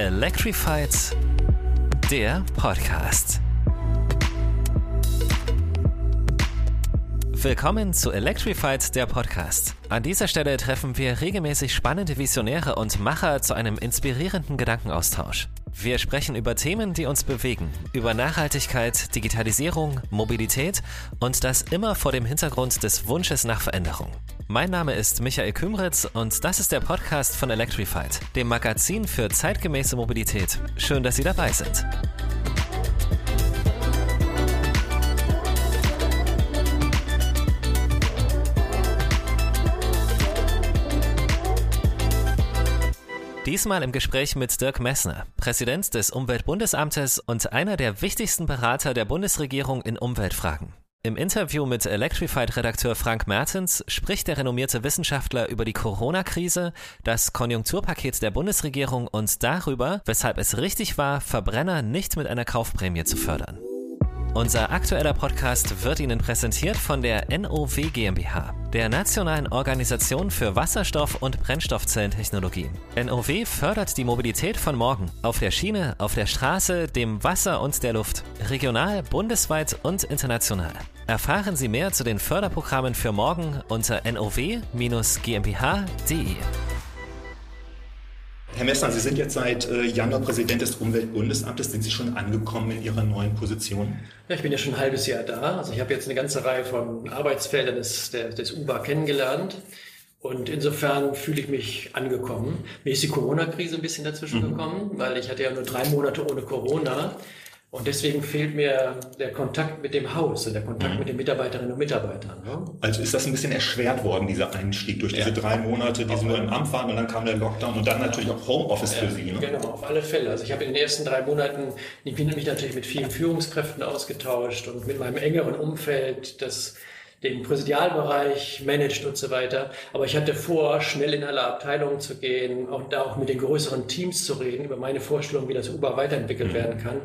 Electrified, der Podcast. Willkommen zu Electrified, der Podcast. An dieser Stelle treffen wir regelmäßig spannende Visionäre und Macher zu einem inspirierenden Gedankenaustausch. Wir sprechen über Themen, die uns bewegen, über Nachhaltigkeit, Digitalisierung, Mobilität und das immer vor dem Hintergrund des Wunsches nach Veränderung. Mein Name ist Michael Kümritz und das ist der Podcast von Electrified, dem Magazin für zeitgemäße Mobilität. Schön, dass Sie dabei sind. Diesmal im Gespräch mit Dirk Messner, Präsident des Umweltbundesamtes und einer der wichtigsten Berater der Bundesregierung in Umweltfragen. Im Interview mit Electrified-Redakteur Frank Mertens spricht der renommierte Wissenschaftler über die Corona-Krise, das Konjunkturpaket der Bundesregierung und darüber, weshalb es richtig war, Verbrenner nicht mit einer Kaufprämie zu fördern. Unser aktueller Podcast wird Ihnen präsentiert von der NOW GmbH, der Nationalen Organisation für Wasserstoff- und Brennstoffzellentechnologie. NOW fördert die Mobilität von morgen auf der Schiene, auf der Straße, dem Wasser und der Luft, regional, bundesweit und international. Erfahren Sie mehr zu den Förderprogrammen für morgen unter now-gmbh.de. Herr Messner, Sie sind jetzt seit äh, Januar Präsident des Umweltbundesamtes. Sind Sie schon angekommen in Ihrer neuen Position? Ja, ich bin ja schon ein halbes Jahr da. Also ich habe jetzt eine ganze Reihe von Arbeitsfeldern des, des, des UBA kennengelernt. Und insofern fühle ich mich angekommen. Mir ist die Corona-Krise ein bisschen dazwischen mhm. gekommen, weil ich hatte ja nur drei Monate ohne Corona. Und deswegen fehlt mir der Kontakt mit dem Haus und der Kontakt mhm. mit den Mitarbeiterinnen und Mitarbeitern. Ne? Also ist das ein bisschen erschwert worden, dieser Einstieg, durch diese ja. drei Monate, die Sie nur im Amt waren und dann kam der Lockdown und dann natürlich auch Homeoffice ja, für Sie. Ne? Genau, auf alle Fälle. Also ich habe in den ersten drei Monaten, ich bin mich natürlich mit vielen Führungskräften ausgetauscht und mit meinem engeren Umfeld, das den Präsidialbereich managt und so weiter. Aber ich hatte vor, schnell in alle Abteilungen zu gehen und da auch mit den größeren Teams zu reden über meine Vorstellung, wie das Uber weiterentwickelt mhm. werden kann.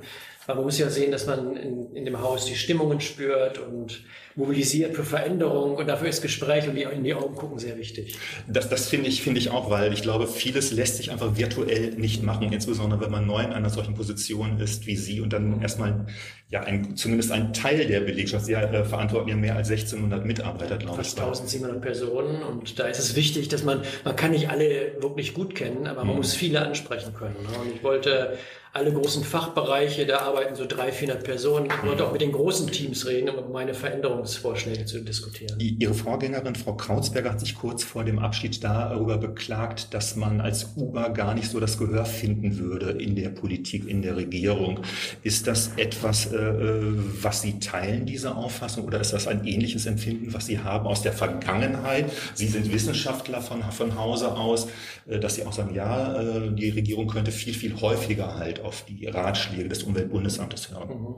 Aber man muss ja sehen, dass man in, in dem Haus die Stimmungen spürt und mobilisiert für Veränderung. Und dafür ist Gespräch und die, in die Augen gucken sehr wichtig. Das, das finde ich, finde ich auch, weil ich glaube, vieles lässt sich einfach virtuell nicht machen, insbesondere wenn man neu in einer solchen Position ist wie Sie und dann erstmal ja ein, zumindest ein Teil der Belegschaft. Sie äh, verantworten ja mehr als 1600 Mitarbeiter, glaube Fast ich. Fast 1700 Personen. Und da ist es wichtig, dass man, man kann nicht alle wirklich gut kennen, aber man mhm. muss viele ansprechen können. Ne? Und ich wollte alle großen Fachbereiche, da arbeiten so 300, 400 Personen. Ich wollte auch mit den großen Teams reden, um meine Veränderungsvorschläge zu diskutieren. Ihre Vorgängerin, Frau Krautsberger, hat sich kurz vor dem Abschied darüber beklagt, dass man als Uber gar nicht so das Gehör finden würde in der Politik, in der Regierung. Ist das etwas, äh, was Sie teilen, diese Auffassung, oder ist das ein ähnliches Empfinden, was Sie haben aus der Vergangenheit? Sie sind Wissenschaftler von, von Hause aus, äh, dass Sie auch sagen, ja, äh, die Regierung könnte viel, viel häufiger halt auf die Ratschläge des Umweltbundesamtes hören. Mhm.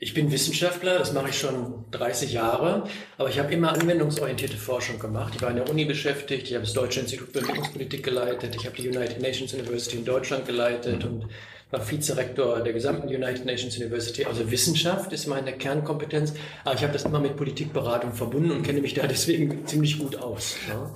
Ich bin Wissenschaftler, das mache ich schon 30 Jahre, aber ich habe immer anwendungsorientierte Forschung gemacht. Ich war in der Uni beschäftigt, ich habe das Deutsche Institut für Entwicklungspolitik geleitet, ich habe die United Nations University in Deutschland geleitet mhm. und war Vizerektor der gesamten United Nations University. Also Wissenschaft ist meine Kernkompetenz, aber ich habe das immer mit Politikberatung verbunden und kenne mich da deswegen ziemlich gut aus. Ja.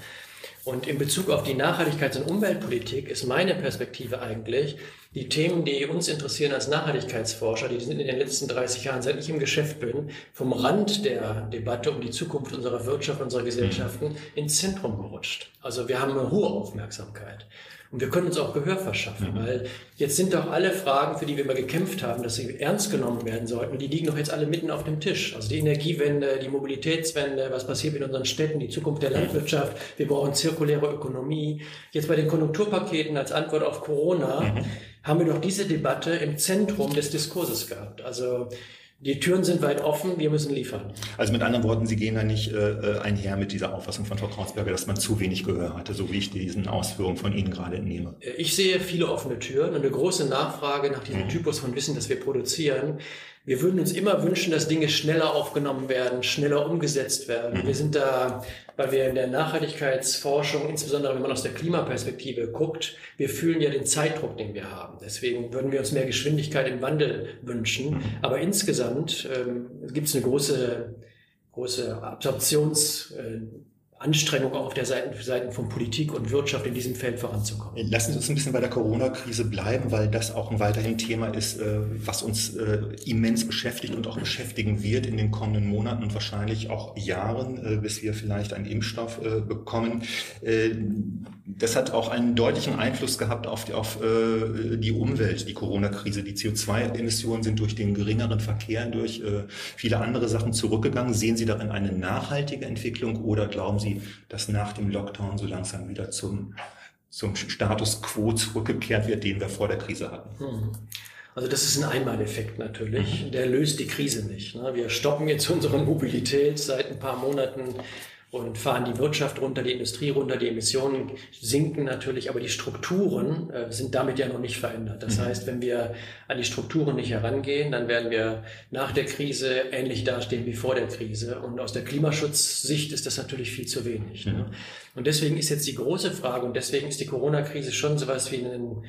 Und in Bezug auf die Nachhaltigkeits- und Umweltpolitik ist meine Perspektive eigentlich, die Themen, die uns interessieren als Nachhaltigkeitsforscher, die sind in den letzten 30 Jahren, seit ich im Geschäft bin, vom Rand der Debatte um die Zukunft unserer Wirtschaft, unserer Gesellschaften ins Zentrum gerutscht. Also wir haben eine hohe Aufmerksamkeit. Und wir können uns auch Gehör verschaffen, mhm. weil jetzt sind doch alle Fragen, für die wir immer gekämpft haben, dass sie ernst genommen werden sollten, und die liegen doch jetzt alle mitten auf dem Tisch. Also die Energiewende, die Mobilitätswende, was passiert in unseren Städten, die Zukunft der Landwirtschaft, wir brauchen zirkuläre Ökonomie. Jetzt bei den Konjunkturpaketen als Antwort auf Corona mhm. haben wir doch diese Debatte im Zentrum des Diskurses gehabt. Also die Türen sind weit offen, wir müssen liefern. Also mit anderen Worten, Sie gehen da nicht äh, äh, einher mit dieser Auffassung von Frau Krausberger, dass man zu wenig Gehör hatte, so wie ich diesen Ausführungen von Ihnen gerade entnehme. Äh, ich sehe viele offene Türen und eine große Nachfrage nach diesem mhm. Typus von Wissen, das wir produzieren. Wir würden uns immer wünschen, dass Dinge schneller aufgenommen werden, schneller umgesetzt werden. Mhm. Wir sind da, weil wir in der Nachhaltigkeitsforschung, insbesondere wenn man aus der Klimaperspektive guckt, wir fühlen ja den Zeitdruck, den wir haben. Deswegen würden wir uns mehr Geschwindigkeit im Wandel wünschen. Mhm. Aber insgesamt ähm, gibt es eine große, große Absorptions, äh, auch auf der Seite, Seite von Politik und Wirtschaft in diesem Feld voranzukommen. Lassen Sie uns ein bisschen bei der Corona-Krise bleiben, weil das auch ein weiterhin Thema ist, äh, was uns äh, immens beschäftigt und auch beschäftigen wird in den kommenden Monaten und wahrscheinlich auch Jahren, äh, bis wir vielleicht einen Impfstoff bekommen. Das hat auch einen deutlichen Einfluss gehabt auf die, auf die Umwelt, die Corona-Krise. Die CO2-Emissionen sind durch den geringeren Verkehr, durch viele andere Sachen zurückgegangen. Sehen Sie darin eine nachhaltige Entwicklung oder glauben Sie, Sie, dass nach dem Lockdown so langsam wieder zum, zum Status quo zurückgekehrt wird, den wir vor der Krise hatten? Hm. Also das ist ein Einmaleffekt natürlich. Mhm. Der löst die Krise nicht. Ne? Wir stoppen jetzt unsere Mobilität seit ein paar Monaten und fahren die Wirtschaft runter, die Industrie runter, die Emissionen sinken natürlich, aber die Strukturen äh, sind damit ja noch nicht verändert. Das mhm. heißt, wenn wir an die Strukturen nicht herangehen, dann werden wir nach der Krise ähnlich dastehen wie vor der Krise. Und aus der Klimaschutzsicht ist das natürlich viel zu wenig. Ne? Mhm. Ne? Und deswegen ist jetzt die große Frage, und deswegen ist die Corona-Krise schon sowas wie ein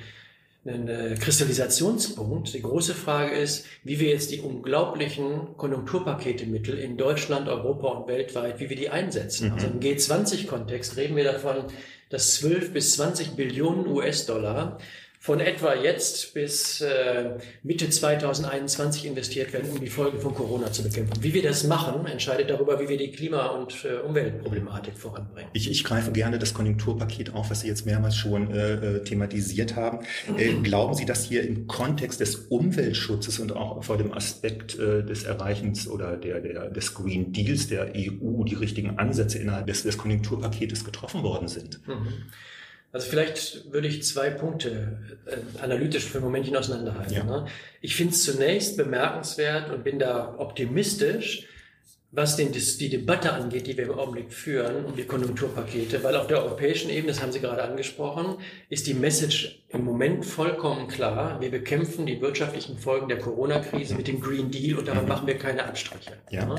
ein äh, Kristallisationspunkt. Die große Frage ist, wie wir jetzt die unglaublichen Konjunkturpaketemittel in Deutschland, Europa und weltweit, wie wir die einsetzen. Mhm. Also im G20-Kontext reden wir davon, dass 12 bis 20 Billionen US-Dollar von etwa jetzt bis äh, Mitte 2021 investiert werden, um die Folgen von Corona zu bekämpfen. Wie wir das machen, entscheidet darüber, wie wir die Klima- und äh, Umweltproblematik voranbringen. Ich, ich greife gerne das Konjunkturpaket auf, was Sie jetzt mehrmals schon äh, äh thematisiert haben. Äh, glauben Sie, dass hier im Kontext des Umweltschutzes und auch vor dem Aspekt äh, des Erreichens oder der, der, des Green Deals der EU die richtigen Ansätze innerhalb des, des Konjunkturpaketes getroffen worden sind? Mhm. Also vielleicht würde ich zwei Punkte äh, analytisch für ein Momentchen auseinanderhalten. Ja. Ne? Ich finde es zunächst bemerkenswert und bin da optimistisch, was den, die Debatte angeht, die wir im Augenblick führen, um die Konjunkturpakete, weil auf der europäischen Ebene, das haben Sie gerade angesprochen, ist die Message im Moment vollkommen klar. Wir bekämpfen die wirtschaftlichen Folgen der Corona-Krise mit dem Green Deal und daran mhm. machen wir keine Abstriche. Ja. Ne?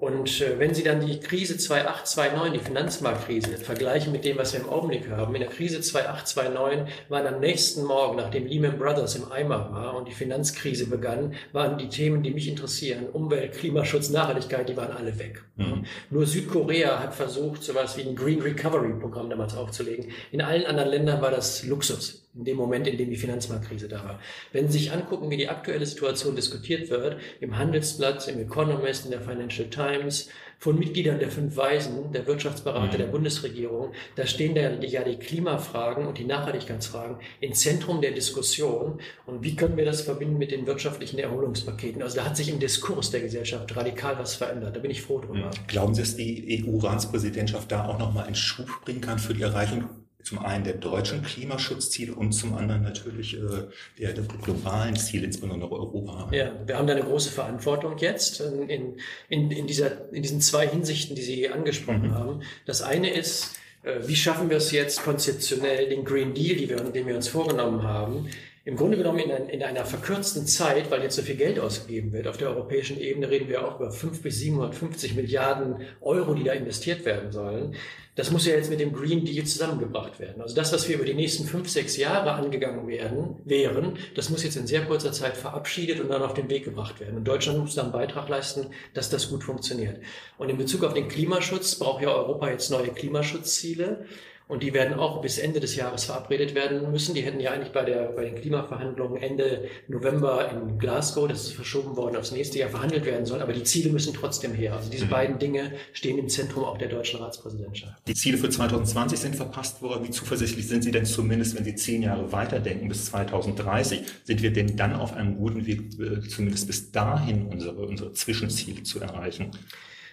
Und äh, wenn Sie dann die Krise 2008, 2009, die Finanzmarktkrise, vergleichen mit dem, was wir im Augenblick haben, in der Krise 2008, 2009 waren am nächsten Morgen, nachdem Lehman Brothers im Eimer war und die Finanzkrise begann, waren die Themen, die mich interessieren, Umwelt, Klimaschutz, Nachhaltigkeit, die waren alle weg. Mhm. Nur Südkorea hat versucht, sowas wie ein Green Recovery Programm damals aufzulegen. In allen anderen Ländern war das Luxus in dem Moment, in dem die Finanzmarktkrise da war. Wenn Sie sich angucken, wie die aktuelle Situation diskutiert wird, im Handelsblatt, im Economist, in der Financial Times, von Mitgliedern der fünf Weisen, der Wirtschaftsberater mhm. der Bundesregierung, da stehen da ja die Klimafragen und die Nachhaltigkeitsfragen im Zentrum der Diskussion. Und wie können wir das verbinden mit den wirtschaftlichen Erholungspaketen? Also da hat sich im Diskurs der Gesellschaft radikal was verändert. Da bin ich froh drüber. Glauben Sie, dass die EU-Ratspräsidentschaft da auch nochmal einen Schub bringen kann für die Erreichung zum einen der deutschen Klimaschutzziele und zum anderen natürlich äh, der, der globalen Ziele, insbesondere Europa. Ja, wir haben da eine große Verantwortung jetzt in, in, in, dieser, in diesen zwei Hinsichten, die Sie angesprochen mhm. haben. Das eine ist, äh, wie schaffen wir es jetzt konzeptionell, den Green Deal, den wir uns vorgenommen haben, im Grunde genommen in, ein, in, einer verkürzten Zeit, weil jetzt so viel Geld ausgegeben wird. Auf der europäischen Ebene reden wir auch über 5 bis 750 Milliarden Euro, die da investiert werden sollen. Das muss ja jetzt mit dem Green Deal zusammengebracht werden. Also das, was wir über die nächsten fünf, sechs Jahre angegangen werden, wären, das muss jetzt in sehr kurzer Zeit verabschiedet und dann auf den Weg gebracht werden. Und Deutschland muss dann einen Beitrag leisten, dass das gut funktioniert. Und in Bezug auf den Klimaschutz braucht ja Europa jetzt neue Klimaschutzziele. Und die werden auch bis Ende des Jahres verabredet werden müssen. Die hätten ja eigentlich bei, der, bei den Klimaverhandlungen Ende November in Glasgow, das ist verschoben worden, aufs nächste Jahr verhandelt werden sollen. Aber die Ziele müssen trotzdem her. Also diese mhm. beiden Dinge stehen im Zentrum auch der deutschen Ratspräsidentschaft. Die Ziele für 2020 sind verpasst worden. Wie zuversichtlich sind Sie denn zumindest, wenn Sie zehn Jahre weiterdenken bis 2030? Sind wir denn dann auf einem guten Weg, äh, zumindest bis dahin unsere, unsere Zwischenziele zu erreichen?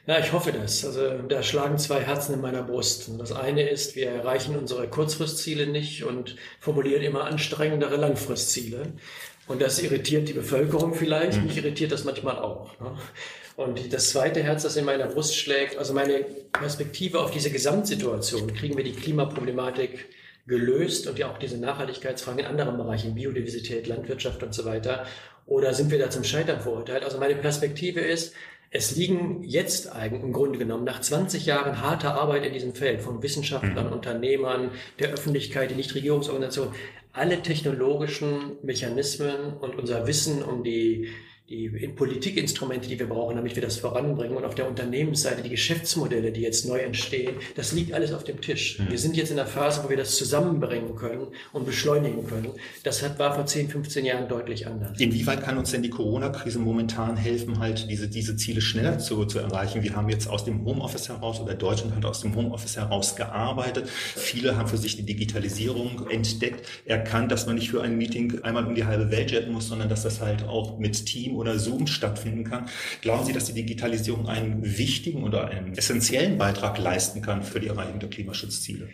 Ja, ich hoffe das. Also da schlagen zwei Herzen in meiner Brust. Das eine ist, wir erreichen unsere Kurzfristziele nicht und formulieren immer anstrengendere Langfristziele. Und das irritiert die Bevölkerung vielleicht, mhm. mich irritiert das manchmal auch. Ne? Und das zweite Herz, das in meiner Brust schlägt, also meine Perspektive auf diese Gesamtsituation, kriegen wir die Klimaproblematik gelöst und ja auch diese Nachhaltigkeitsfragen in anderen Bereichen, Biodiversität, Landwirtschaft und so weiter, oder sind wir da zum Scheitern verurteilt? Also meine Perspektive ist, es liegen jetzt eigentlich im Grunde genommen nach 20 Jahren harter Arbeit in diesem Feld von Wissenschaftlern, mhm. Unternehmern, der Öffentlichkeit, die Nichtregierungsorganisationen, alle technologischen Mechanismen und unser Wissen um die die Politikinstrumente, die wir brauchen, damit wir das voranbringen und auf der Unternehmensseite die Geschäftsmodelle, die jetzt neu entstehen, das liegt alles auf dem Tisch. Mhm. Wir sind jetzt in der Phase, wo wir das zusammenbringen können und beschleunigen können. Das hat, war vor 10, 15 Jahren deutlich anders. Inwieweit kann uns denn die Corona-Krise momentan helfen, halt diese, diese Ziele schneller zu, zu erreichen? Wir haben jetzt aus dem Homeoffice heraus oder Deutschland hat aus dem Homeoffice heraus gearbeitet. Viele haben für sich die Digitalisierung entdeckt, erkannt, dass man nicht für ein Meeting einmal um die halbe Welt jetten muss, sondern dass das halt auch mit Team oder Zoom stattfinden kann. Glauben Sie, dass die Digitalisierung einen wichtigen oder einen essentiellen Beitrag leisten kann für die Erreichung der Klimaschutzziele?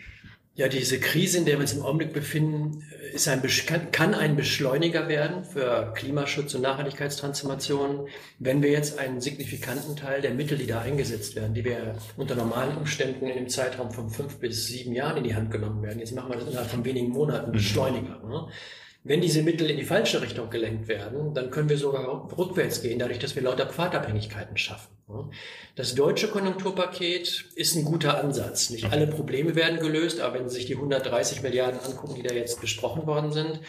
Ja, diese Krise, in der wir uns im Augenblick befinden, ist ein, kann ein Beschleuniger werden für Klimaschutz und Nachhaltigkeitstransformation, wenn wir jetzt einen signifikanten Teil der Mittel, die da eingesetzt werden, die wir unter normalen Umständen in dem Zeitraum von fünf bis sieben Jahren in die Hand genommen werden, jetzt machen wir das innerhalb von wenigen Monaten mhm. Beschleuniger. Ne? Wenn diese Mittel in die falsche Richtung gelenkt werden, dann können wir sogar rückwärts gehen, dadurch, dass wir lauter Pfadabhängigkeiten schaffen. Das deutsche Konjunkturpaket ist ein guter Ansatz. Nicht alle Probleme werden gelöst, aber wenn Sie sich die 130 Milliarden angucken, die da jetzt besprochen worden sind,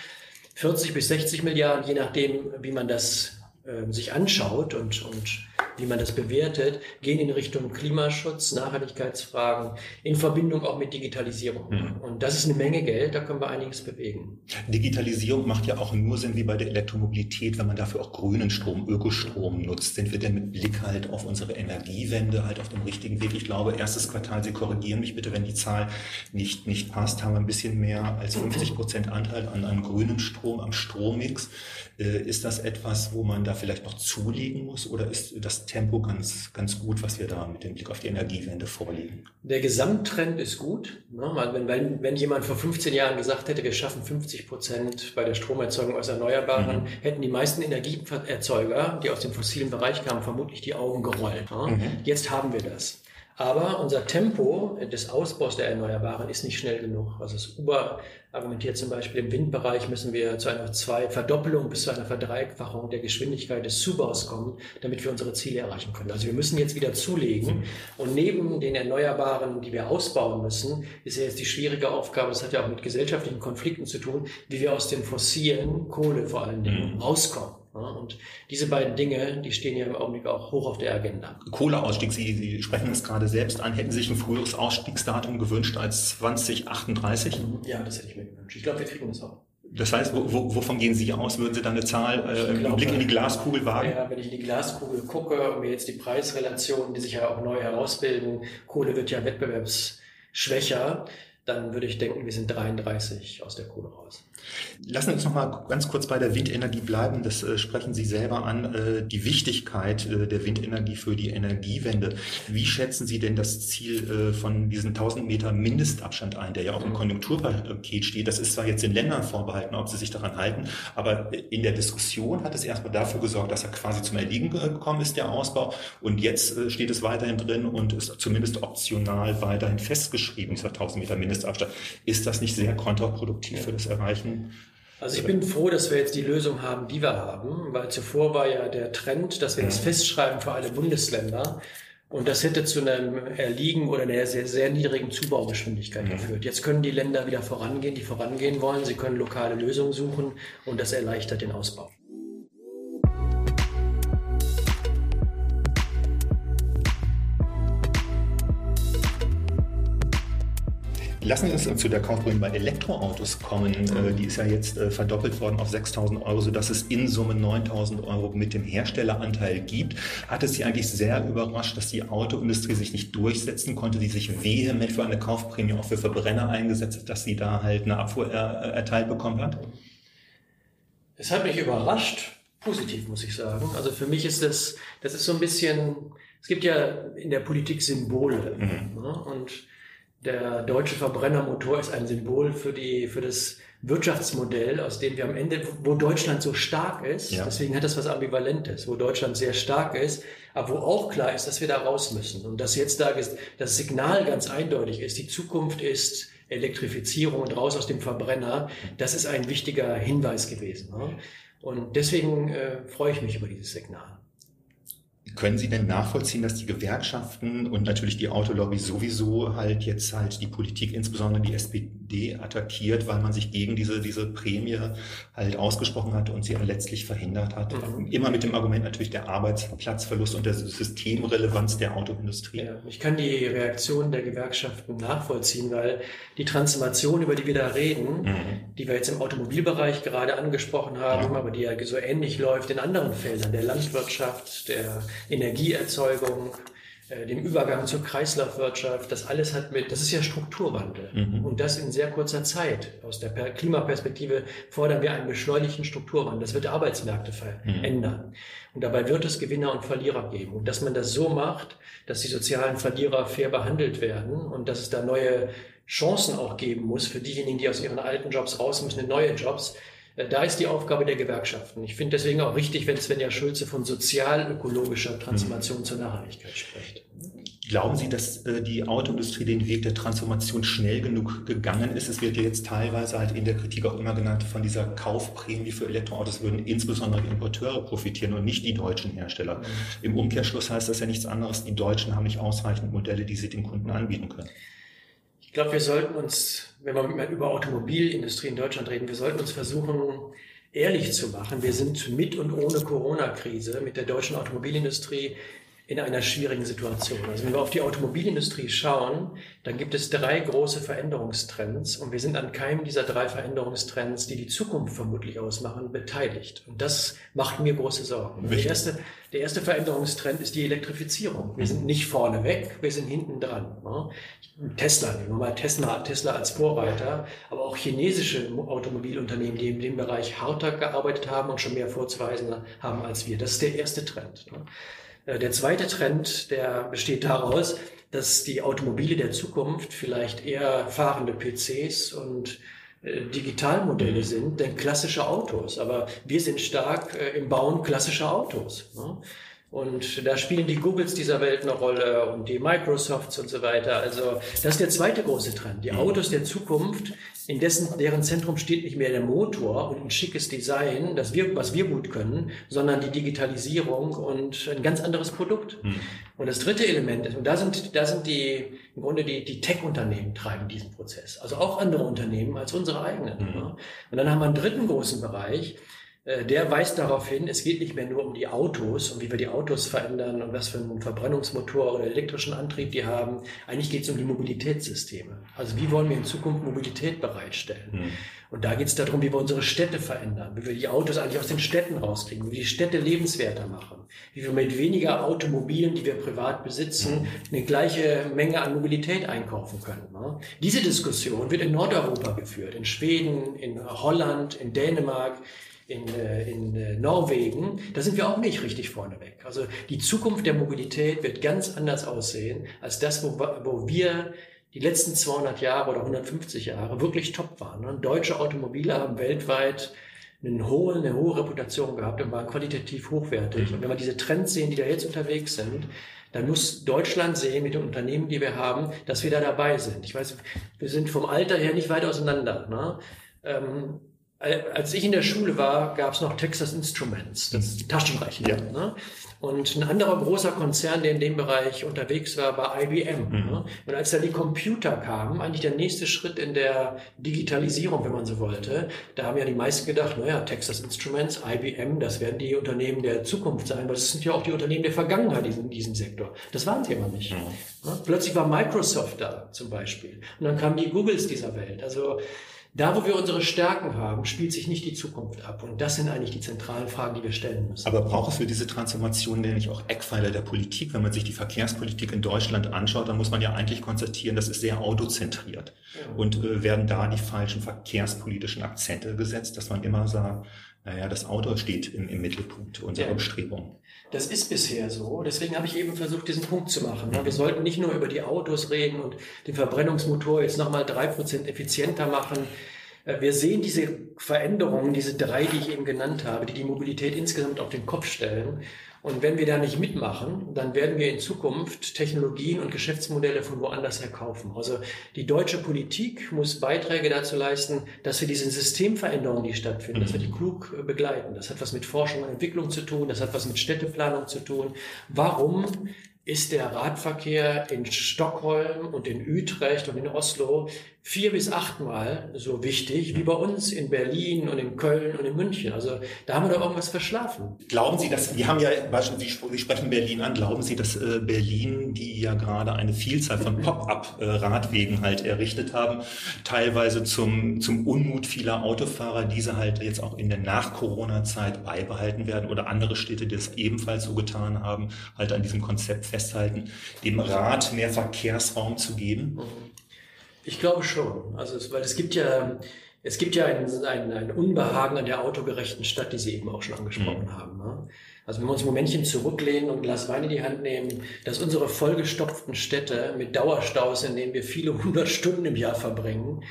40 bis 60 Milliarden, je nachdem, wie man das äh, sich anschaut und, und wie man das bewertet, gehen in Richtung Klimaschutz, Nachhaltigkeitsfragen, in Verbindung auch mit Digitalisierung. Mhm. Und das ist eine Menge Geld, da können wir einiges bewegen. Digitalisierung macht ja auch nur Sinn wie bei der Elektromobilität, wenn man dafür auch grünen Strom, Ökostrom nutzt. Sind wir denn mit Blick halt auf unsere Energiewende halt auf dem richtigen Weg? Ich glaube, erstes Quartal, Sie korrigieren mich bitte, wenn die Zahl nicht, nicht passt, haben wir ein bisschen mehr als 50 Prozent Anteil an, an grünem Strom, am Strommix. Äh, ist das etwas, wo man da vielleicht noch zulegen muss oder ist das Tempo ganz, ganz gut, was wir da mit dem Blick auf die Energiewende vorlegen? Der Gesamttrend ist gut. Ne? Wenn, wenn, wenn jemand vor 15 Jahren gesagt hätte, wir schaffen 50 Prozent bei der Stromerzeugung aus Erneuerbaren, mhm. hätten die meisten Energieerzeuger, die aus dem fossilen Bereich kamen, vermutlich die Augen gerollt. Ne? Mhm. Jetzt haben wir das. Aber unser Tempo des Ausbaus der Erneuerbaren ist nicht schnell genug. Also das Uber argumentiert zum Beispiel, im Windbereich müssen wir zu einer zwei Verdoppelung bis zu einer Verdreifachung der Geschwindigkeit des Zubaus kommen, damit wir unsere Ziele erreichen können. Also wir müssen jetzt wieder zulegen. Und neben den Erneuerbaren, die wir ausbauen müssen, ist ja jetzt die schwierige Aufgabe, das hat ja auch mit gesellschaftlichen Konflikten zu tun, wie wir aus den fossilen Kohle vor allen Dingen mhm. rauskommen. Und diese beiden Dinge, die stehen ja im Augenblick auch hoch auf der Agenda. Kohleausstieg, Sie, Sie sprechen es gerade selbst an. Hätten Sie sich ein früheres Ausstiegsdatum gewünscht als 2038? Ja, das hätte ich mir gewünscht. Ich glaube, wir kriegen das auch. Das heißt, wo, wo, wovon gehen Sie aus? Würden Sie dann eine Zahl äh, im Blick in die Glaskugel wagen? Ja, wenn ich in die Glaskugel gucke und mir jetzt die Preisrelationen, die sich ja auch neu herausbilden, Kohle wird ja wettbewerbsschwächer, dann würde ich denken, wir sind 33 aus der Kohle raus. Lassen Sie uns noch mal ganz kurz bei der Windenergie bleiben. Das äh, sprechen Sie selber an, äh, die Wichtigkeit äh, der Windenergie für die Energiewende. Wie schätzen Sie denn das Ziel äh, von diesen 1000 Meter Mindestabstand ein, der ja auch im Konjunkturpaket steht? Das ist zwar jetzt den Ländern vorbehalten, ob sie sich daran halten, aber in der Diskussion hat es erstmal dafür gesorgt, dass er quasi zum Erliegen gekommen ist, der Ausbau. Und jetzt äh, steht es weiterhin drin und ist zumindest optional weiterhin festgeschrieben, dieser 1000 Meter Mindestabstand. Ist das nicht sehr kontraproduktiv für das Erreichen also ich bin froh, dass wir jetzt die Lösung haben, die wir haben, weil zuvor war ja der Trend, dass wir das festschreiben für alle Bundesländer. Und das hätte zu einem Erliegen oder einer sehr, sehr niedrigen Zubaugeschwindigkeit geführt. Jetzt können die Länder wieder vorangehen, die vorangehen wollen. Sie können lokale Lösungen suchen und das erleichtert den Ausbau. Lassen Sie uns zu der Kaufprämie bei Elektroautos kommen. Äh, die ist ja jetzt äh, verdoppelt worden auf 6.000 Euro, sodass es in Summe 9.000 Euro mit dem Herstelleranteil gibt. Hat es Sie eigentlich sehr überrascht, dass die Autoindustrie sich nicht durchsetzen konnte, die sich vehement für eine Kaufprämie auch für Verbrenner eingesetzt hat, dass sie da halt eine Abfuhr erteilt bekommen hat? Es hat mich überrascht, positiv muss ich sagen. Also für mich ist das, das ist so ein bisschen, es gibt ja in der Politik Symbole. Mhm. Ne? Und der deutsche Verbrennermotor ist ein Symbol für, die, für das Wirtschaftsmodell, aus dem wir am Ende, wo Deutschland so stark ist, ja. deswegen hat das was Ambivalentes, wo Deutschland sehr stark ist, aber wo auch klar ist, dass wir da raus müssen. Und dass jetzt da das Signal ganz eindeutig ist, die Zukunft ist Elektrifizierung und raus aus dem Verbrenner, das ist ein wichtiger Hinweis gewesen. Ne? Und deswegen äh, freue ich mich über dieses Signal. Können Sie denn nachvollziehen, dass die Gewerkschaften und natürlich die Autolobby sowieso halt jetzt halt die Politik, insbesondere die SPD, attackiert, weil man sich gegen diese, diese Prämie halt ausgesprochen hat und sie letztlich verhindert hat. Mhm. Immer mit dem Argument natürlich der Arbeitsplatzverlust und der Systemrelevanz der Autoindustrie. Ja, ich kann die Reaktion der Gewerkschaften nachvollziehen, weil die Transformation, über die wir da reden, mhm. die wir jetzt im Automobilbereich gerade angesprochen haben, ja. aber die ja so ähnlich läuft in anderen Feldern, der Landwirtschaft, der Energieerzeugung, äh, dem Übergang zur Kreislaufwirtschaft, das alles hat mit, das ist ja Strukturwandel. Mhm. Und das in sehr kurzer Zeit. Aus der Klimaperspektive fordern wir einen beschleunigten Strukturwandel. Das wird Arbeitsmärkte verändern. Mhm. Und dabei wird es Gewinner und Verlierer geben. Und dass man das so macht, dass die sozialen Verlierer fair behandelt werden und dass es da neue Chancen auch geben muss für diejenigen, die aus ihren alten Jobs raus müssen in neue Jobs, da ist die Aufgabe der Gewerkschaften. Ich finde deswegen auch richtig, wenn Svenja Schulze von sozial-ökologischer Transformation mhm. zur Nachhaltigkeit spricht. Glauben Sie, dass äh, die Autoindustrie den Weg der Transformation schnell genug gegangen ist? Es wird ja jetzt teilweise halt in der Kritik auch immer genannt, von dieser Kaufprämie für Elektroautos würden insbesondere die Importeure profitieren und nicht die deutschen Hersteller. Mhm. Im Umkehrschluss heißt das ja nichts anderes, die Deutschen haben nicht ausreichend Modelle, die sie den Kunden anbieten können. Ich glaube, wir sollten uns wenn wir über Automobilindustrie in Deutschland reden, wir sollten uns versuchen, ehrlich zu machen. Wir sind mit und ohne Corona-Krise mit der deutschen Automobilindustrie in einer schwierigen Situation. Also wenn wir auf die Automobilindustrie schauen, dann gibt es drei große Veränderungstrends und wir sind an keinem dieser drei Veränderungstrends, die die Zukunft vermutlich ausmachen, beteiligt. Und das macht mir große Sorgen. Der erste, der erste Veränderungstrend ist die Elektrifizierung. Wir sind nicht vorne weg, wir sind hinten dran. Tesla, nehmen wir mal Tesla, Tesla als Vorreiter, aber auch chinesische Automobilunternehmen, die in dem Bereich harter gearbeitet haben und schon mehr vorzuweisen haben als wir. Das ist der erste Trend. Äh, der zweite Trend, der besteht daraus, dass die Automobile der Zukunft vielleicht eher fahrende PCs und äh, Digitalmodelle mhm. sind, denn klassische Autos. Aber wir sind stark äh, im Bauen klassischer Autos. Ne? Und da spielen die Googles dieser Welt eine Rolle und die Microsofts und so weiter. Also das ist der zweite große Trend. Die mhm. Autos der Zukunft, in dessen, deren Zentrum steht nicht mehr der Motor und ein schickes Design, das wir, was wir gut können, sondern die Digitalisierung und ein ganz anderes Produkt. Mhm. Und das dritte Element ist, und da sind, da sind die, im Grunde die, die Tech-Unternehmen treiben diesen Prozess. Also auch andere Unternehmen als unsere eigenen. Mhm. Und dann haben wir einen dritten großen Bereich, der weist darauf hin, es geht nicht mehr nur um die Autos und wie wir die Autos verändern und was für einen Verbrennungsmotor oder elektrischen Antrieb die haben. Eigentlich geht es um die Mobilitätssysteme. Also wie wollen wir in Zukunft Mobilität bereitstellen? Mhm. Und da geht es darum, wie wir unsere Städte verändern, wie wir die Autos eigentlich aus den Städten rauskriegen, wie wir die Städte lebenswerter machen, wie wir mit weniger Automobilen, die wir privat besitzen, mhm. eine gleiche Menge an Mobilität einkaufen können. Ne? Diese Diskussion wird in Nordeuropa geführt, in Schweden, in Holland, in Dänemark in, äh, in äh, Norwegen, da sind wir auch nicht richtig vorneweg. Also die Zukunft der Mobilität wird ganz anders aussehen als das, wo, wo wir die letzten 200 Jahre oder 150 Jahre wirklich top waren. Ne? Deutsche Automobile haben weltweit eine hohe, eine hohe Reputation gehabt und waren qualitativ hochwertig. Und wenn wir diese Trends sehen, die da jetzt unterwegs sind, dann muss Deutschland sehen mit den Unternehmen, die wir haben, dass wir da dabei sind. Ich weiß, wir sind vom Alter her nicht weit auseinander. Ne? Ähm, als ich in der Schule war, gab es noch Texas Instruments, das mhm. Taschenrechner. Ja. Ne? Und ein anderer großer Konzern, der in dem Bereich unterwegs war, war IBM. Mhm. Ne? Und als da die Computer kamen, eigentlich der nächste Schritt in der Digitalisierung, wenn man so wollte, da haben ja die meisten gedacht, naja, Texas Instruments, IBM, das werden die Unternehmen der Zukunft sein, weil das sind ja auch die Unternehmen der Vergangenheit in diesem Sektor. Das waren sie aber nicht. Mhm. Ne? Plötzlich war Microsoft da zum Beispiel. Und dann kamen die Googles dieser Welt. Also da, wo wir unsere Stärken haben, spielt sich nicht die Zukunft ab. Und das sind eigentlich die zentralen Fragen, die wir stellen müssen. Aber braucht es für diese Transformation denn nicht auch Eckpfeiler der Politik? Wenn man sich die Verkehrspolitik in Deutschland anschaut, dann muss man ja eigentlich konstatieren, das ist sehr autozentriert. Ja. Und äh, werden da die falschen verkehrspolitischen Akzente gesetzt, dass man immer sagt, naja, das Auto steht im, im Mittelpunkt unserer ja. Bestrebungen. Das ist bisher so. Deswegen habe ich eben versucht, diesen Punkt zu machen. Wir sollten nicht nur über die Autos reden und den Verbrennungsmotor jetzt nochmal drei Prozent effizienter machen. Äh, wir sehen diese Veränderungen, diese drei, die ich eben genannt habe, die die Mobilität insgesamt auf den Kopf stellen. Und wenn wir da nicht mitmachen, dann werden wir in Zukunft Technologien und Geschäftsmodelle von woanders her kaufen. Also die deutsche Politik muss Beiträge dazu leisten, dass wir diese Systemveränderungen, die stattfinden, dass wir die mhm. klug äh, begleiten. Das hat was mit Forschung und Entwicklung zu tun, das hat was mit Städteplanung zu tun. Warum ist der Radverkehr in Stockholm und in Utrecht und in Oslo vier bis achtmal so wichtig wie bei uns in Berlin und in Köln und in München. Also da haben wir doch irgendwas verschlafen. Glauben Sie, dass, wir haben ja, Sie sprechen Berlin an, glauben Sie, dass äh, Berlin, die ja gerade eine Vielzahl von Pop-up-Radwegen halt errichtet haben, teilweise zum, zum Unmut vieler Autofahrer, diese halt jetzt auch in der Nach-Corona-Zeit beibehalten werden oder andere Städte, die das ebenfalls so getan haben, halt an diesem Konzept festhalten, dem Rad mehr Verkehrsraum zu geben? Mhm. Ich glaube schon. Also, es, weil es gibt ja, es gibt ja ein, ein, ein Unbehagen an der autogerechten Stadt, die Sie eben auch schon angesprochen mhm. haben. Ne? Also wenn wir uns ein Momentchen zurücklehnen und ein Glas Wein in die Hand nehmen, dass unsere vollgestopften Städte mit Dauerstaus, in denen wir viele hundert Stunden im Jahr verbringen,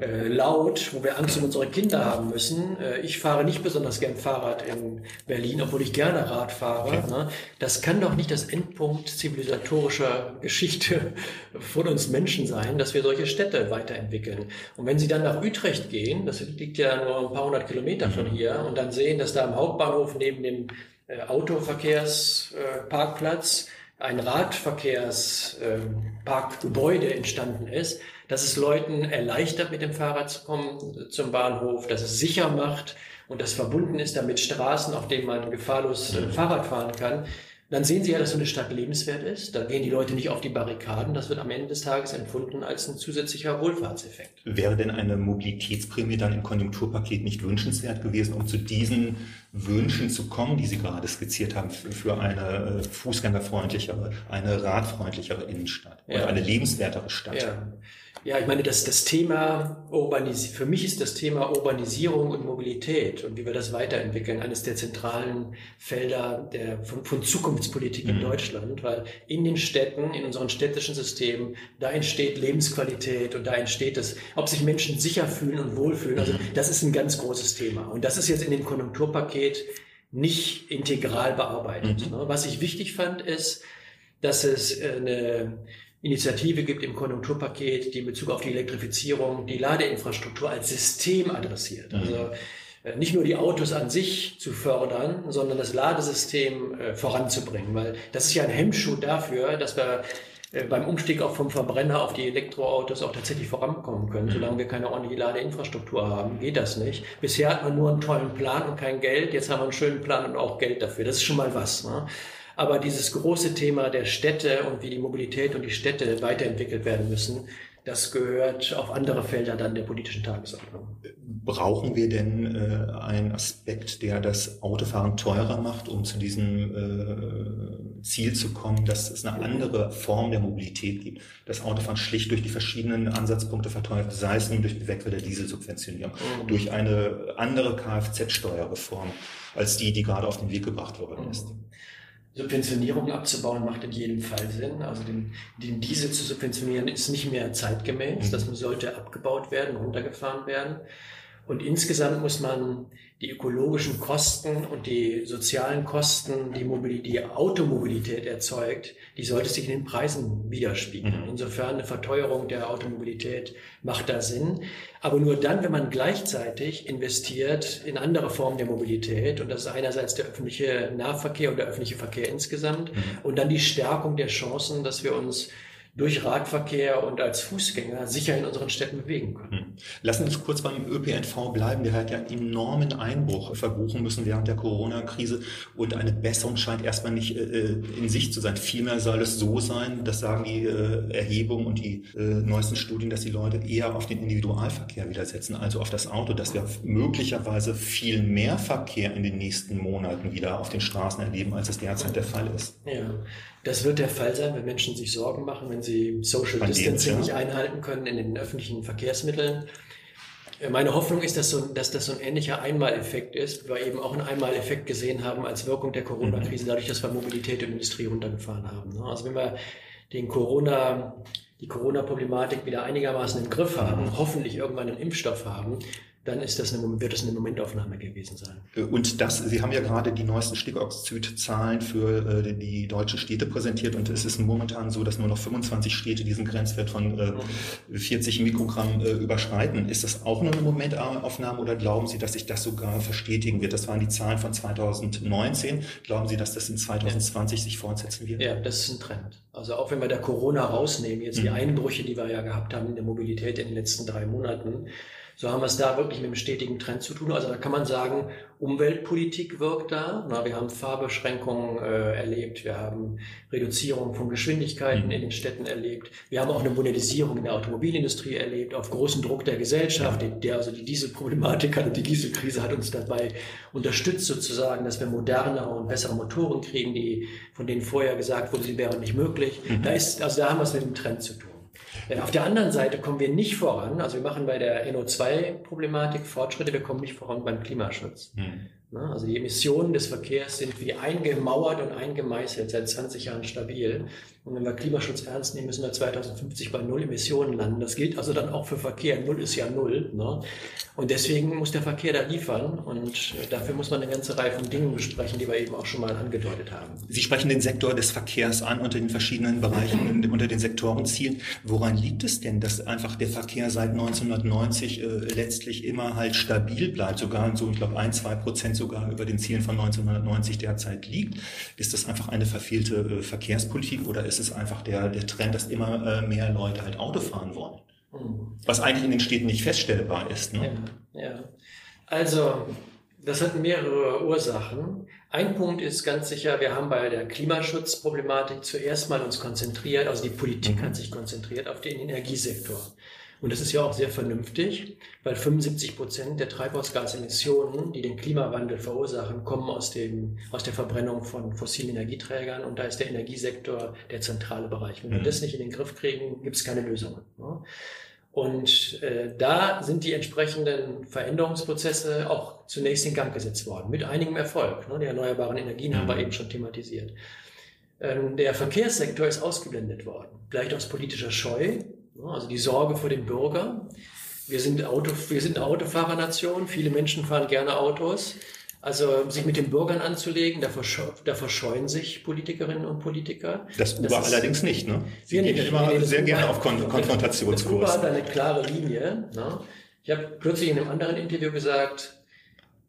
äh, laut, wo wir Angst um unsere Kinder haben müssen. Äh, ich fahre nicht besonders gern Fahrrad in Berlin, obwohl ich gerne Rad fahre. Okay. Ne? Das kann doch nicht das Endpunkt zivilisatorischer Geschichte von uns Menschen sein, dass wir solche Städte weiterentwickeln. Und wenn Sie dann nach Utrecht gehen, das liegt ja nur ein paar hundert Kilometer von mhm. hier, und dann sehen, dass da am Hauptbahnhof neben dem äh, Autoverkehrsparkplatz ein Radverkehrsparkgebäude entstanden ist, dass es Leuten erleichtert, mit dem Fahrrad zu kommen zum Bahnhof, dass es sicher macht und das verbunden ist damit Straßen, auf denen man gefahrlos äh, Fahrrad fahren kann. Dann sehen Sie ja, dass so eine Stadt lebenswert ist. Da gehen die Leute nicht auf die Barrikaden. Das wird am Ende des Tages empfunden als ein zusätzlicher Wohlfahrtseffekt. Wäre denn eine Mobilitätsprämie dann im Konjunkturpaket nicht wünschenswert gewesen, um zu diesen Wünschen zu kommen, die Sie gerade skizziert haben, für eine äh, fußgängerfreundlichere, eine radfreundlichere Innenstadt oder ja. eine lebenswertere Stadt? Ja. Ja, ich meine, das, das Thema Urbanisierung, für mich ist das Thema Urbanisierung und Mobilität und wie wir das weiterentwickeln eines der zentralen Felder der, von, von Zukunftspolitik mhm. in Deutschland, weil in den Städten, in unseren städtischen Systemen, da entsteht Lebensqualität und da entsteht es, ob sich Menschen sicher fühlen und wohlfühlen. Also mhm. das ist ein ganz großes Thema. Und das ist jetzt in dem Konjunkturpaket nicht integral bearbeitet. Mhm. Was ich wichtig fand, ist, dass es eine Initiative gibt im Konjunkturpaket, die in Bezug auf die Elektrifizierung die Ladeinfrastruktur als System adressiert. Mhm. Also äh, nicht nur die Autos an sich zu fördern, sondern das Ladesystem äh, voranzubringen, weil das ist ja ein Hemmschuh dafür, dass wir äh, beim Umstieg auch vom Verbrenner auf die Elektroautos auch tatsächlich vorankommen können. Mhm. Solange wir keine ordentliche Ladeinfrastruktur haben, geht das nicht. Bisher hat man nur einen tollen Plan und kein Geld. Jetzt haben wir einen schönen Plan und auch Geld dafür. Das ist schon mal was. Ne? Aber dieses große Thema der Städte und wie die Mobilität und die Städte weiterentwickelt werden müssen, das gehört auf andere Felder dann der politischen Tagesordnung. Brauchen wir denn äh, einen Aspekt, der das Autofahren teurer macht, um zu diesem äh, Ziel zu kommen, dass es eine andere Form der Mobilität gibt? Das Autofahren schlicht durch die verschiedenen Ansatzpunkte verteuert, sei es nun durch die Wegfall der Dieselsubventionierung, mhm. durch eine andere Kfz-Steuerreform als die, die gerade auf den Weg gebracht worden ist. Mhm. Subventionierung abzubauen macht in jedem Fall Sinn. Also den, den Diesel zu subventionieren ist nicht mehr zeitgemäß. Mhm. Das sollte abgebaut werden, runtergefahren werden. Und insgesamt muss man die ökologischen Kosten und die sozialen Kosten, die, Mobilität, die Automobilität erzeugt, die sollte sich in den Preisen widerspiegeln. Mhm. Insofern eine Verteuerung der Automobilität macht da Sinn. Aber nur dann, wenn man gleichzeitig investiert in andere Formen der Mobilität. Und das ist einerseits der öffentliche Nahverkehr und der öffentliche Verkehr insgesamt. Mhm. Und dann die Stärkung der Chancen, dass wir uns durch Radverkehr und als Fußgänger sicher in unseren Städten bewegen können. Hm. Lassen Sie uns kurz beim ÖPNV bleiben. Der hat ja einen enormen Einbruch verbuchen müssen während der Corona-Krise und eine Besserung scheint erstmal nicht äh, äh, in Sicht zu sein. Vielmehr soll es so sein, das sagen die äh, Erhebungen und die äh, neuesten Studien, dass die Leute eher auf den Individualverkehr wieder setzen, also auf das Auto, dass wir möglicherweise viel mehr Verkehr in den nächsten Monaten wieder auf den Straßen erleben, als es derzeit der Fall ist. Ja, das wird der Fall sein, wenn Menschen sich Sorgen machen, wenn sie Social Distancing ja. nicht einhalten können in den öffentlichen Verkehrsmitteln. Äh, meine Hoffnung ist, dass, so, dass das so ein ähnlicher Einmaleffekt ist, weil wir eben auch einen Einmaleffekt gesehen haben als Wirkung der Corona-Krise, mhm. dadurch, dass wir Mobilität und Industrie runtergefahren haben. Ne? Also wenn wir den Corona, die Corona-Problematik wieder einigermaßen im Griff haben, hoffentlich irgendwann einen Impfstoff haben, dann ist das eine, wird das eine Momentaufnahme gewesen sein. Äh, und das, Sie haben ja gerade die neuesten Stickoxidzahlen für äh, die deutschen Städte präsentiert und es ist momentan so, dass nur noch 25 Städte diesen Grenzwert von äh, 40 Mikrogramm äh, überschreiten. Ist das auch nur eine Momentaufnahme oder glauben Sie, dass sich das sogar verstetigen wird? Das waren die Zahlen von 2019. Glauben Sie, dass das in 2020 ja. sich fortsetzen wird? Ja, das ist ein Trend. Also auch wenn wir da Corona rausnehmen, jetzt die mhm. Einbrüche, die wir ja gehabt haben in der Mobilität in den letzten drei Monaten, so haben wir es da wirklich mit einem stetigen Trend zu tun. Also da kann man sagen, Umweltpolitik wirkt da. Na, wir haben Fahrbeschränkungen äh, erlebt, wir haben Reduzierung von Geschwindigkeiten mhm. in den Städten erlebt, wir haben auch eine Modernisierung in der Automobilindustrie erlebt, auf großen Druck der Gesellschaft, ja. der also die Dieselproblematik hat und die Dieselkrise hat uns dabei unterstützt sozusagen, dass wir modernere und bessere Motoren kriegen, die von denen vorher gesagt wurde, sie wären nicht möglich. Mhm. Da ist, also da haben wir es mit dem Trend zu tun. Auf der anderen Seite kommen wir nicht voran. Also wir machen bei der NO2-Problematik Fortschritte, wir kommen nicht voran beim Klimaschutz. Hm. Also die Emissionen des Verkehrs sind wie eingemauert und eingemeißelt, seit 20 Jahren stabil. Und wenn wir Klimaschutz ernst nehmen, müssen wir 2050 bei Null Emissionen landen. Das gilt also dann auch für Verkehr. Null ist ja Null. Ne? Und deswegen muss der Verkehr da liefern. Und dafür muss man eine ganze Reihe von Dingen besprechen, die wir eben auch schon mal angedeutet haben. Sie sprechen den Sektor des Verkehrs an unter den verschiedenen Bereichen, unter den Sektorenzielen. Woran liegt es denn, dass einfach der Verkehr seit 1990 äh, letztlich immer halt stabil bleibt, sogar so, ich glaube, ein, zwei Prozent sogar über den Zielen von 1990 derzeit liegt? Ist das einfach eine verfehlte äh, Verkehrspolitik oder ist es einfach der, der Trend, dass immer äh, mehr Leute halt Auto fahren wollen? Mhm. Was eigentlich in den Städten nicht feststellbar ist. Ne? Ja, ja. Also, das hat mehrere Ursachen. Ein Punkt ist ganz sicher, wir haben bei der Klimaschutzproblematik zuerst mal uns konzentriert, also die Politik mhm. hat sich konzentriert auf den Energiesektor. Und das ist ja auch sehr vernünftig, weil 75 Prozent der Treibhausgasemissionen, die den Klimawandel verursachen, kommen aus, dem, aus der Verbrennung von fossilen Energieträgern. Und da ist der Energiesektor der zentrale Bereich. Wenn wir mhm. das nicht in den Griff kriegen, gibt es keine Lösungen. Ne? Und äh, da sind die entsprechenden Veränderungsprozesse auch zunächst in Gang gesetzt worden, mit einigem Erfolg. Ne? Die erneuerbaren Energien haben wir mhm. eben schon thematisiert. Ähm, der Verkehrssektor ist ausgeblendet worden, vielleicht aus politischer Scheu, also die Sorge vor dem Bürger. Wir sind, Auto, wir sind eine Autofahrernation, viele Menschen fahren gerne Autos. Also sich mit den Bürgern anzulegen, da, da verscheuen sich Politikerinnen und Politiker. Das Uber das allerdings nicht, ne? Sie gehen nicht, immer nee, sehr Uber, gerne auf Kon Konfrontationskurs. Das Uber hat eine klare Linie. Ne? Ich habe kürzlich in einem anderen Interview gesagt,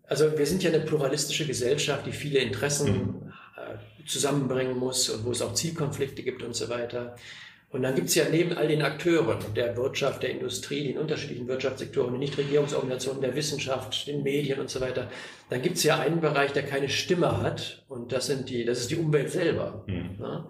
also wir sind ja eine pluralistische Gesellschaft, die viele Interessen mhm. zusammenbringen muss und wo es auch Zielkonflikte gibt und so weiter. Und dann gibt es ja neben all den Akteuren der Wirtschaft, der Industrie, den unterschiedlichen Wirtschaftssektoren, den Nichtregierungsorganisationen, der Wissenschaft, den Medien und so weiter, dann gibt es ja einen Bereich, der keine Stimme hat und das sind die, das ist die Umwelt selber. Mhm. Ja?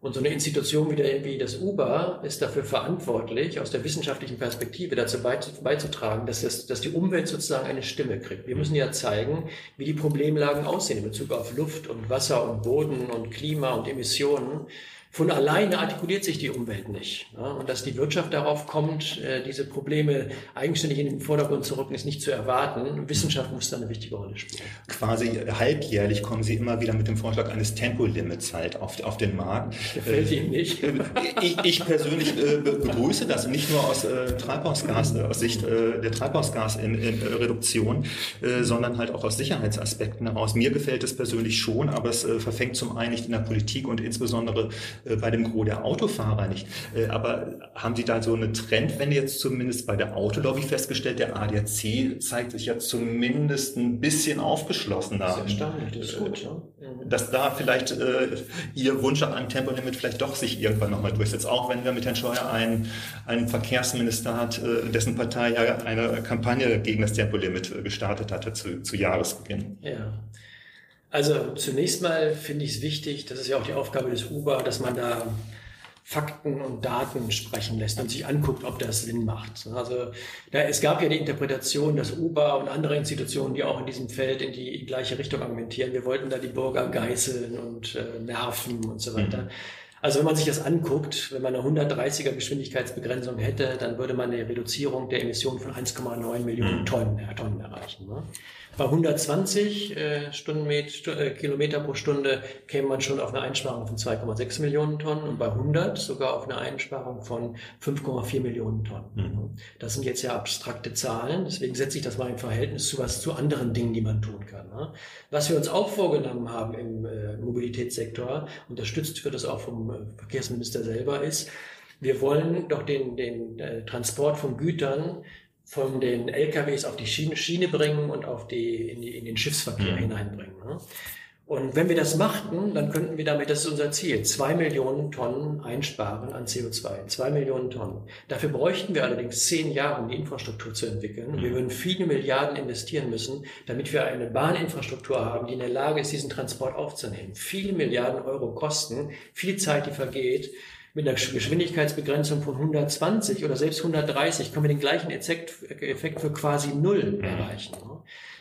Und so eine Institution wie, der, wie das UBA ist dafür verantwortlich, aus der wissenschaftlichen Perspektive dazu beizutragen, dass, das, dass die Umwelt sozusagen eine Stimme kriegt. Wir müssen ja zeigen, wie die Problemlagen aussehen in Bezug auf Luft und Wasser und Boden und Klima und Emissionen von alleine artikuliert sich die Umwelt nicht. Ja, und dass die Wirtschaft darauf kommt, äh, diese Probleme eigenständig in den Vordergrund zu rücken, ist nicht zu erwarten. Wissenschaft muss da eine wichtige Rolle spielen. Quasi halbjährlich kommen Sie immer wieder mit dem Vorschlag eines Tempolimits halt auf, auf den Markt. Gefällt Ihnen nicht? Äh, ich, ich persönlich äh, begrüße das nicht nur aus Treibhausgas, aus Sicht der Treibhausgasreduktion, sondern halt auch aus Sicherheitsaspekten heraus. Mir gefällt es persönlich schon, aber es verfängt zum einen nicht in der Politik und insbesondere äh, bei dem Gros der Autofahrer nicht. Äh, aber haben Sie da so eine Trendwende jetzt zumindest bei der Autolobby festgestellt? Der ADAC zeigt sich ja zumindest ein bisschen aufgeschlossener. Das ist erstaunlich, das ist gut. Ja. Mhm. Dass da vielleicht äh, Ihr Wunsch an einem Tempolimit vielleicht doch sich irgendwann nochmal durchsetzt. Auch wenn wir mit Herrn Scheuer einen, einen Verkehrsminister hat, äh, dessen Partei ja eine Kampagne gegen das Tempolimit gestartet hatte zu, zu Jahresbeginn. Ja. Also zunächst mal finde ich es wichtig, das ist ja auch die Aufgabe des UBA, dass man da Fakten und Daten sprechen lässt und sich anguckt, ob das Sinn macht. Also da, es gab ja die Interpretation, dass UBA und andere Institutionen, die auch in diesem Feld in die gleiche Richtung argumentieren, wir wollten da die Bürger geißeln und äh, nerven und so weiter. Mhm. Also wenn man sich das anguckt, wenn man eine 130er Geschwindigkeitsbegrenzung hätte, dann würde man eine Reduzierung der Emissionen von 1,9 Millionen mhm. Tonnen, äh, Tonnen erreichen. Ne? Bei 120 äh, Stundenmeter, äh, Kilometer pro Stunde käme man schon auf eine Einsparung von 2,6 Millionen Tonnen und bei 100 sogar auf eine Einsparung von 5,4 Millionen Tonnen. Mhm. Das sind jetzt ja abstrakte Zahlen, deswegen setze ich das mal im Verhältnis zu was zu anderen Dingen, die man tun kann. Ne? Was wir uns auch vorgenommen haben im äh, Mobilitätssektor, unterstützt wird das auch vom äh, Verkehrsminister selber, ist, wir wollen doch den, den äh, Transport von Gütern von den LKWs auf die Schiene, Schiene bringen und auf die, in, die, in den Schiffsverkehr mhm. hineinbringen. Ne? Und wenn wir das machten, dann könnten wir damit, das ist unser Ziel, zwei Millionen Tonnen einsparen an CO2. Zwei Millionen Tonnen. Dafür bräuchten wir allerdings zehn Jahre, um die Infrastruktur zu entwickeln. Und wir mhm. würden viele Milliarden investieren müssen, damit wir eine Bahninfrastruktur haben, die in der Lage ist, diesen Transport aufzunehmen. Viele Milliarden Euro kosten, viel Zeit, die vergeht mit einer Geschwindigkeitsbegrenzung von 120 oder selbst 130 können wir den gleichen Effekt, Effekt für quasi null erreichen.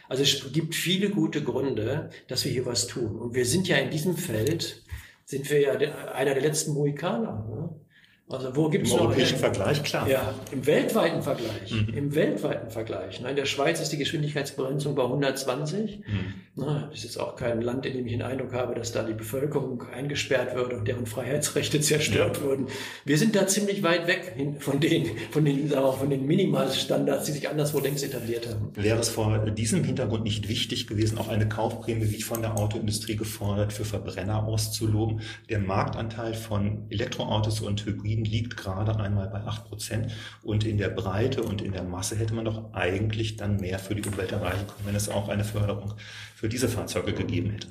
Also es gibt viele gute Gründe, dass wir hier was tun. Und wir sind ja in diesem Feld, sind wir ja einer der letzten Mohikaner. Also wo gibt es noch... Im europäischen Vergleich, klar. Ja, im weltweiten Vergleich. Mhm. Im weltweiten Vergleich. In der Schweiz ist die Geschwindigkeitsbegrenzung bei 120. Mhm. Na, das ist jetzt auch kein Land, in dem ich den Eindruck habe, dass da die Bevölkerung eingesperrt wird und deren Freiheitsrechte zerstört ja. würden. Wir sind da ziemlich weit weg von den, von den, sagen wir, von den Minimalstandards, die sich anderswo längst etabliert haben. Wäre es vor diesem Hintergrund nicht wichtig gewesen, auch eine Kaufprämie, wie von der Autoindustrie gefordert, für Verbrenner auszuloben? Der Marktanteil von Elektroautos und Hybriden Hybriden liegt gerade einmal bei 8 Prozent. Und in der Breite und in der Masse hätte man doch eigentlich dann mehr für die Umwelt erreichen können, wenn es auch eine Förderung für diese Fahrzeuge gegeben hätte.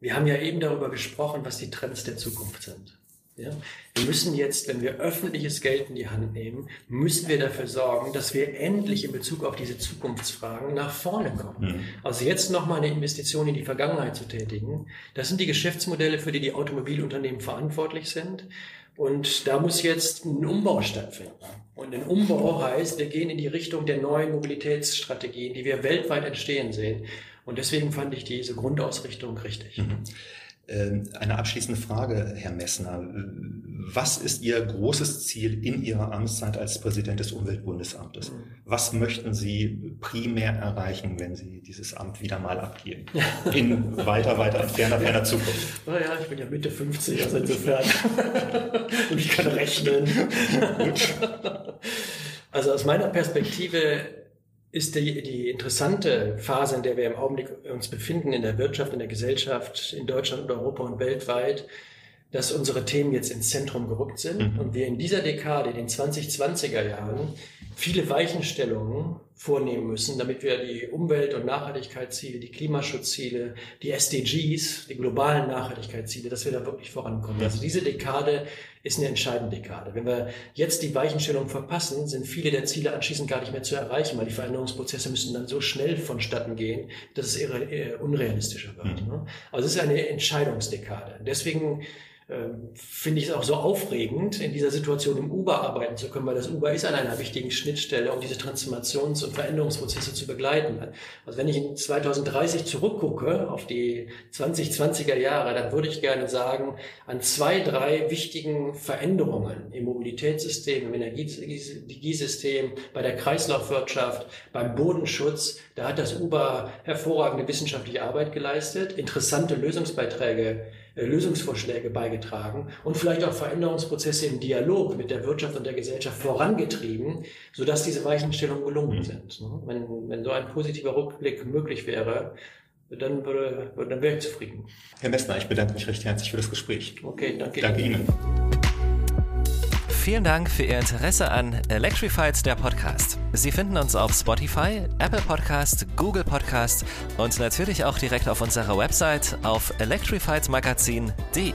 Wir haben ja eben darüber gesprochen, was die Trends der Zukunft sind. Ja? Wir müssen jetzt, wenn wir öffentliches Geld in die Hand nehmen, müssen wir dafür sorgen, dass wir endlich in Bezug auf diese Zukunftsfragen nach vorne kommen. Mhm. Also jetzt nochmal eine Investition in die Vergangenheit zu tätigen, das sind die Geschäftsmodelle, für die die Automobilunternehmen verantwortlich sind. Und da muss jetzt ein Umbau stattfinden. Und ein Umbau heißt, wir gehen in die Richtung der neuen Mobilitätsstrategien, die wir weltweit entstehen sehen. Und deswegen fand ich diese Grundausrichtung richtig. Mhm. Ähm, eine abschließende Frage, Herr Messner. Was ist Ihr großes Ziel in Ihrer Amtszeit als Präsident des Umweltbundesamtes? Mhm. Was möchten Sie primär erreichen, wenn Sie dieses Amt wieder mal abgeben? In weiter, weiter entfernter, ferner Zukunft. Naja, ich bin ja Mitte 50, also insofern. Und ich kann rechnen. also aus meiner Perspektive ist die, die interessante Phase, in der wir im Augenblick uns befinden, in der Wirtschaft, in der Gesellschaft, in Deutschland und Europa und weltweit, dass unsere Themen jetzt ins Zentrum gerückt sind mhm. und wir in dieser Dekade, in den 2020er Jahren, viele Weichenstellungen vornehmen müssen, damit wir die Umwelt- und Nachhaltigkeitsziele, die Klimaschutzziele, die SDGs, die globalen Nachhaltigkeitsziele, dass wir da wirklich vorankommen. Also diese Dekade ist eine entscheidende Dekade. Wenn wir jetzt die Weichenstellung verpassen, sind viele der Ziele anschließend gar nicht mehr zu erreichen, weil die Veränderungsprozesse müssen dann so schnell vonstatten gehen, dass es eher unrealistischer wird. Mhm. Also es ist eine Entscheidungsdekade. Deswegen finde ich es auch so aufregend, in dieser Situation im Uber arbeiten zu können, weil das Uber ist an einer wichtigen Schnittstelle, um diese Transformations- und Veränderungsprozesse zu begleiten. Also wenn ich in 2030 zurückgucke auf die 2020er Jahre, dann würde ich gerne sagen, an zwei, drei wichtigen Veränderungen im Mobilitätssystem, im Energiesystem, bei der Kreislaufwirtschaft, beim Bodenschutz, da hat das Uber hervorragende wissenschaftliche Arbeit geleistet, interessante Lösungsbeiträge Lösungsvorschläge beigetragen und vielleicht auch Veränderungsprozesse im Dialog mit der Wirtschaft und der Gesellschaft vorangetrieben, sodass diese Weichenstellungen gelungen mhm. sind. Ne? Wenn, wenn so ein positiver Rückblick möglich wäre, dann, würde, dann wäre ich zufrieden. Herr Messner, ich bedanke mich recht herzlich für das Gespräch. Okay, danke, danke Ihnen. Ihnen. Vielen Dank für Ihr Interesse an Electrified, der Podcast. Sie finden uns auf Spotify, Apple Podcast, Google Podcast und natürlich auch direkt auf unserer Website auf electrifiedmagazin.de.